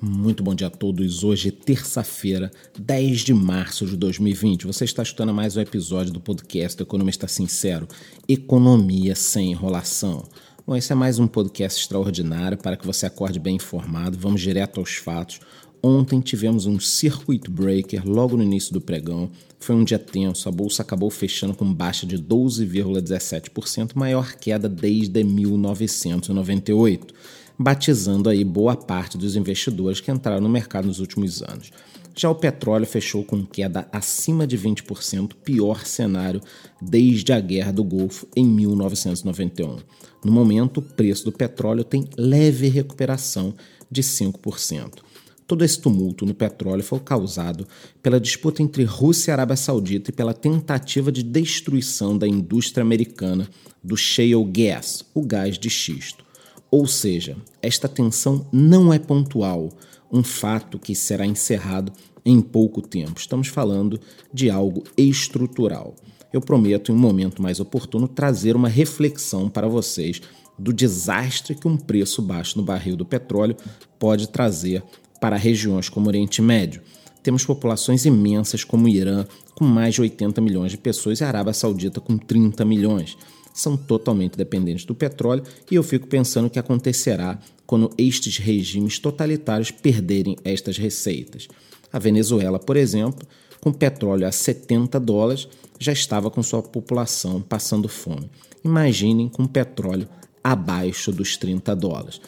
Muito bom dia a todos. Hoje, terça-feira, 10 de março de 2020. Você está escutando mais um episódio do podcast Economista Sincero: Economia sem enrolação. Bom, esse é mais um podcast extraordinário para que você acorde bem informado. Vamos direto aos fatos. Ontem tivemos um circuit breaker logo no início do pregão. Foi um dia tenso, a bolsa acabou fechando com baixa de 12,17%, maior queda desde 1998, batizando aí boa parte dos investidores que entraram no mercado nos últimos anos. Já o petróleo fechou com queda acima de 20%, pior cenário desde a Guerra do Golfo em 1991. No momento, o preço do petróleo tem leve recuperação de 5%. Todo esse tumulto no petróleo foi causado pela disputa entre Rússia e Arábia Saudita e pela tentativa de destruição da indústria americana do shale gas, o gás de xisto. Ou seja, esta tensão não é pontual, um fato que será encerrado em pouco tempo. Estamos falando de algo estrutural. Eu prometo, em um momento mais oportuno, trazer uma reflexão para vocês do desastre que um preço baixo no barril do petróleo pode trazer para regiões como o Oriente Médio. Temos populações imensas como o Irã, com mais de 80 milhões de pessoas, e a Arábia Saudita, com 30 milhões. São totalmente dependentes do petróleo e eu fico pensando o que acontecerá quando estes regimes totalitários perderem estas receitas. A Venezuela, por exemplo, com petróleo a 70 dólares, já estava com sua população passando fome. Imaginem com petróleo abaixo dos 30 dólares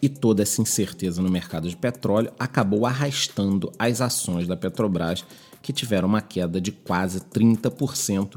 e toda essa incerteza no mercado de petróleo acabou arrastando as ações da Petrobras, que tiveram uma queda de quase 30%,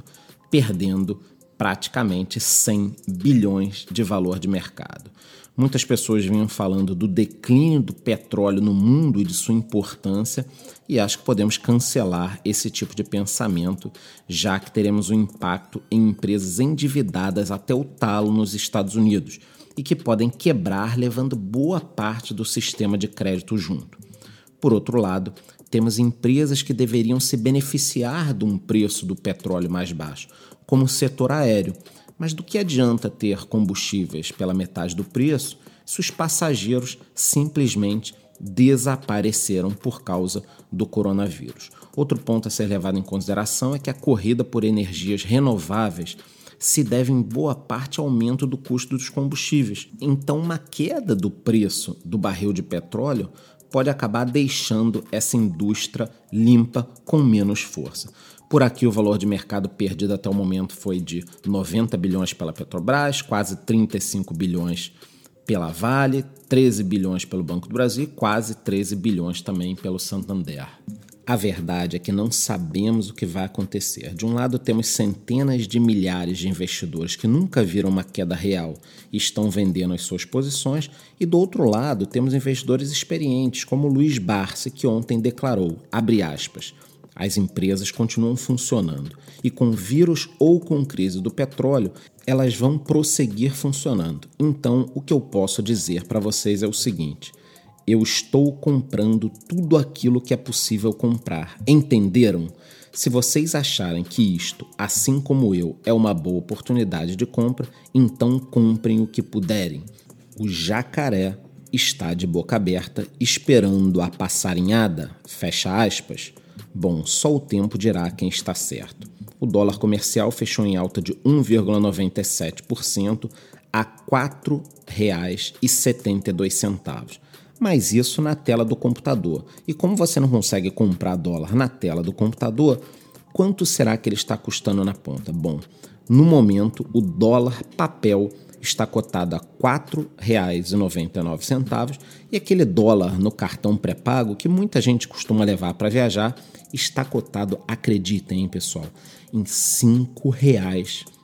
perdendo praticamente 100 bilhões de valor de mercado. Muitas pessoas vinham falando do declínio do petróleo no mundo e de sua importância, e acho que podemos cancelar esse tipo de pensamento, já que teremos um impacto em empresas endividadas até o talo nos Estados Unidos e que podem quebrar, levando boa parte do sistema de crédito junto. Por outro lado, temos empresas que deveriam se beneficiar de um preço do petróleo mais baixo, como o setor aéreo. Mas do que adianta ter combustíveis pela metade do preço se os passageiros simplesmente desapareceram por causa do coronavírus? Outro ponto a ser levado em consideração é que a corrida por energias renováveis se deve em boa parte ao aumento do custo dos combustíveis. Então, uma queda do preço do barril de petróleo pode acabar deixando essa indústria limpa com menos força. Por aqui, o valor de mercado perdido até o momento foi de 90 bilhões pela Petrobras, quase 35 bilhões pela Vale, 13 bilhões pelo Banco do Brasil e quase 13 bilhões também pelo Santander. A verdade é que não sabemos o que vai acontecer. De um lado, temos centenas de milhares de investidores que nunca viram uma queda real e estão vendendo as suas posições, e do outro lado, temos investidores experientes, como Luiz Barsi, que ontem declarou, aspas, as empresas continuam funcionando e com vírus ou com crise do petróleo, elas vão prosseguir funcionando. Então, o que eu posso dizer para vocês é o seguinte: eu estou comprando tudo aquilo que é possível comprar. Entenderam? Se vocês acharem que isto, assim como eu, é uma boa oportunidade de compra, então comprem o que puderem. O jacaré está de boca aberta esperando a passarinhada? Fecha aspas. Bom, só o tempo dirá quem está certo. O dólar comercial fechou em alta de 1,97% a R$ 4,72 mas isso na tela do computador. E como você não consegue comprar dólar na tela do computador, quanto será que ele está custando na ponta? Bom, no momento o dólar papel está cotado a R$ 4,99 e aquele dólar no cartão pré-pago que muita gente costuma levar para viajar está cotado, acreditem, pessoal, em R$ 5,00 e 21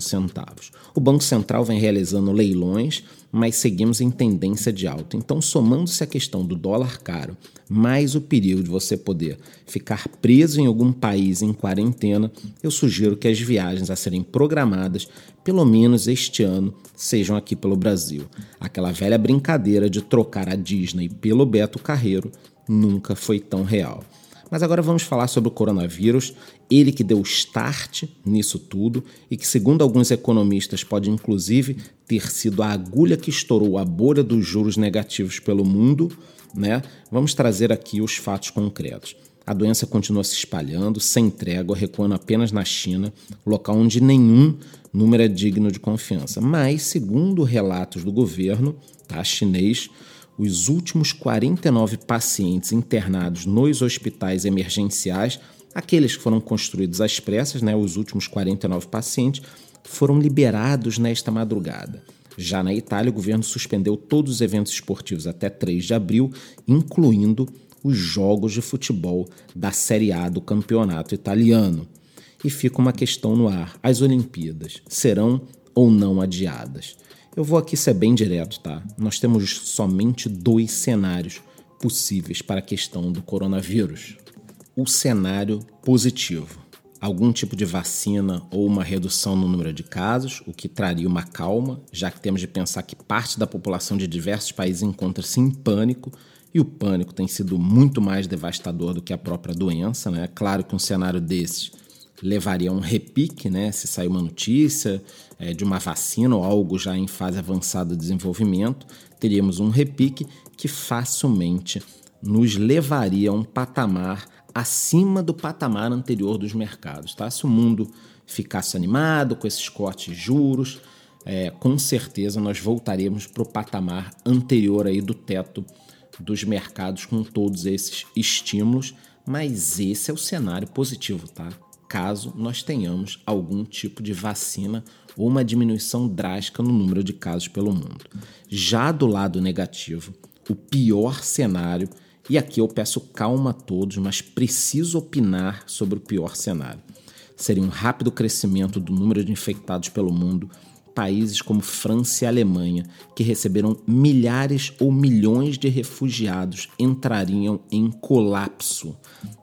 centavos. O Banco Central vem realizando leilões, mas seguimos em tendência de alta. Então, somando-se a questão do dólar caro, mais o perigo de você poder ficar preso em algum país em quarentena, eu sugiro que as viagens a serem programadas, pelo menos este ano, sejam aqui pelo Brasil. Aquela velha brincadeira de trocar a Disney pelo Beto Carreiro nunca foi tão real. Mas agora vamos falar sobre o coronavírus, ele que deu start nisso tudo e que, segundo alguns economistas, pode inclusive ter sido a agulha que estourou a bolha dos juros negativos pelo mundo. Né? Vamos trazer aqui os fatos concretos. A doença continua se espalhando, sem trégua, recuando apenas na China, local onde nenhum número é digno de confiança. Mas, segundo relatos do governo tá, chinês, os últimos 49 pacientes internados nos hospitais emergenciais, aqueles que foram construídos às pressas, né, os últimos 49 pacientes, foram liberados nesta madrugada. Já na Itália, o governo suspendeu todos os eventos esportivos até 3 de abril, incluindo os jogos de futebol da Série A do campeonato italiano. E fica uma questão no ar: as Olimpíadas serão ou não adiadas? Eu vou aqui ser bem direto, tá? Nós temos somente dois cenários possíveis para a questão do coronavírus. O cenário positivo, algum tipo de vacina ou uma redução no número de casos, o que traria uma calma, já que temos de pensar que parte da população de diversos países encontra-se em pânico e o pânico tem sido muito mais devastador do que a própria doença, né? Claro que um cenário desses levaria a um repique, né? Se sair uma notícia é, de uma vacina ou algo já em fase avançada de desenvolvimento, teríamos um repique que facilmente nos levaria a um patamar acima do patamar anterior dos mercados. Tá? Se o mundo ficasse animado com esses cortes de juros, é, com certeza nós voltaremos para o patamar anterior aí do teto dos mercados com todos esses estímulos, mas esse é o cenário positivo, tá? Caso nós tenhamos algum tipo de vacina ou uma diminuição drástica no número de casos pelo mundo. Já do lado negativo, o pior cenário, e aqui eu peço calma a todos, mas preciso opinar sobre o pior cenário. Seria um rápido crescimento do número de infectados pelo mundo, países como França e Alemanha, que receberam milhares ou milhões de refugiados, entrariam em colapso.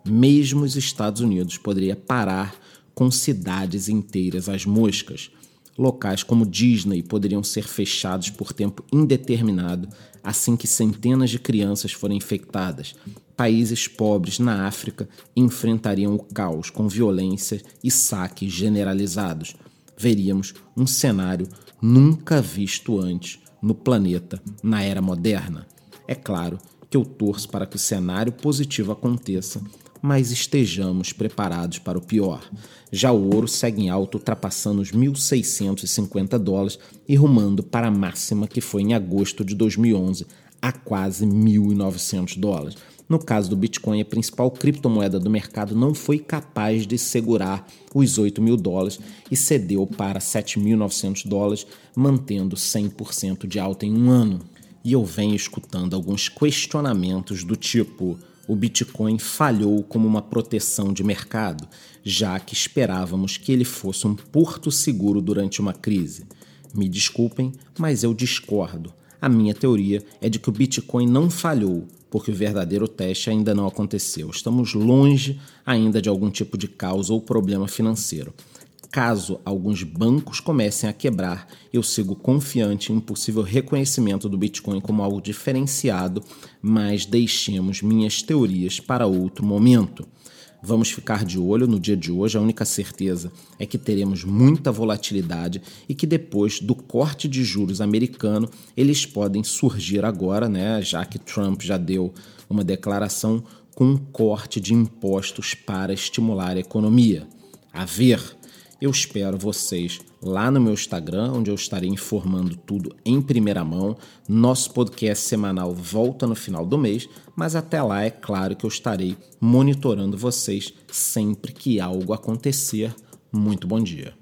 Mesmo os Estados Unidos poderia parar com cidades inteiras às moscas. Locais como Disney poderiam ser fechados por tempo indeterminado assim que centenas de crianças forem infectadas. Países pobres na África enfrentariam o caos com violência e saques generalizados veríamos um cenário nunca visto antes no planeta na era moderna. É claro que eu torço para que o cenário positivo aconteça, mas estejamos preparados para o pior. Já o ouro segue em alta, ultrapassando os 1.650 dólares e rumando para a máxima que foi em agosto de 2011, a quase 1.900 dólares. No caso do Bitcoin, a principal criptomoeda do mercado não foi capaz de segurar os 8 mil dólares e cedeu para 7.900 dólares, mantendo 100% de alta em um ano. E eu venho escutando alguns questionamentos do tipo: o Bitcoin falhou como uma proteção de mercado, já que esperávamos que ele fosse um porto seguro durante uma crise. Me desculpem, mas eu discordo. A minha teoria é de que o Bitcoin não falhou, porque o verdadeiro teste ainda não aconteceu. Estamos longe ainda de algum tipo de causa ou problema financeiro. Caso alguns bancos comecem a quebrar, eu sigo confiante em um possível reconhecimento do Bitcoin como algo diferenciado, mas deixemos minhas teorias para outro momento. Vamos ficar de olho no dia de hoje. A única certeza é que teremos muita volatilidade e que depois do corte de juros americano, eles podem surgir agora, né, já que Trump já deu uma declaração com um corte de impostos para estimular a economia. A ver, eu espero vocês lá no meu Instagram, onde eu estarei informando tudo em primeira mão. Nosso podcast semanal volta no final do mês, mas até lá é claro que eu estarei monitorando vocês sempre que algo acontecer. Muito bom dia.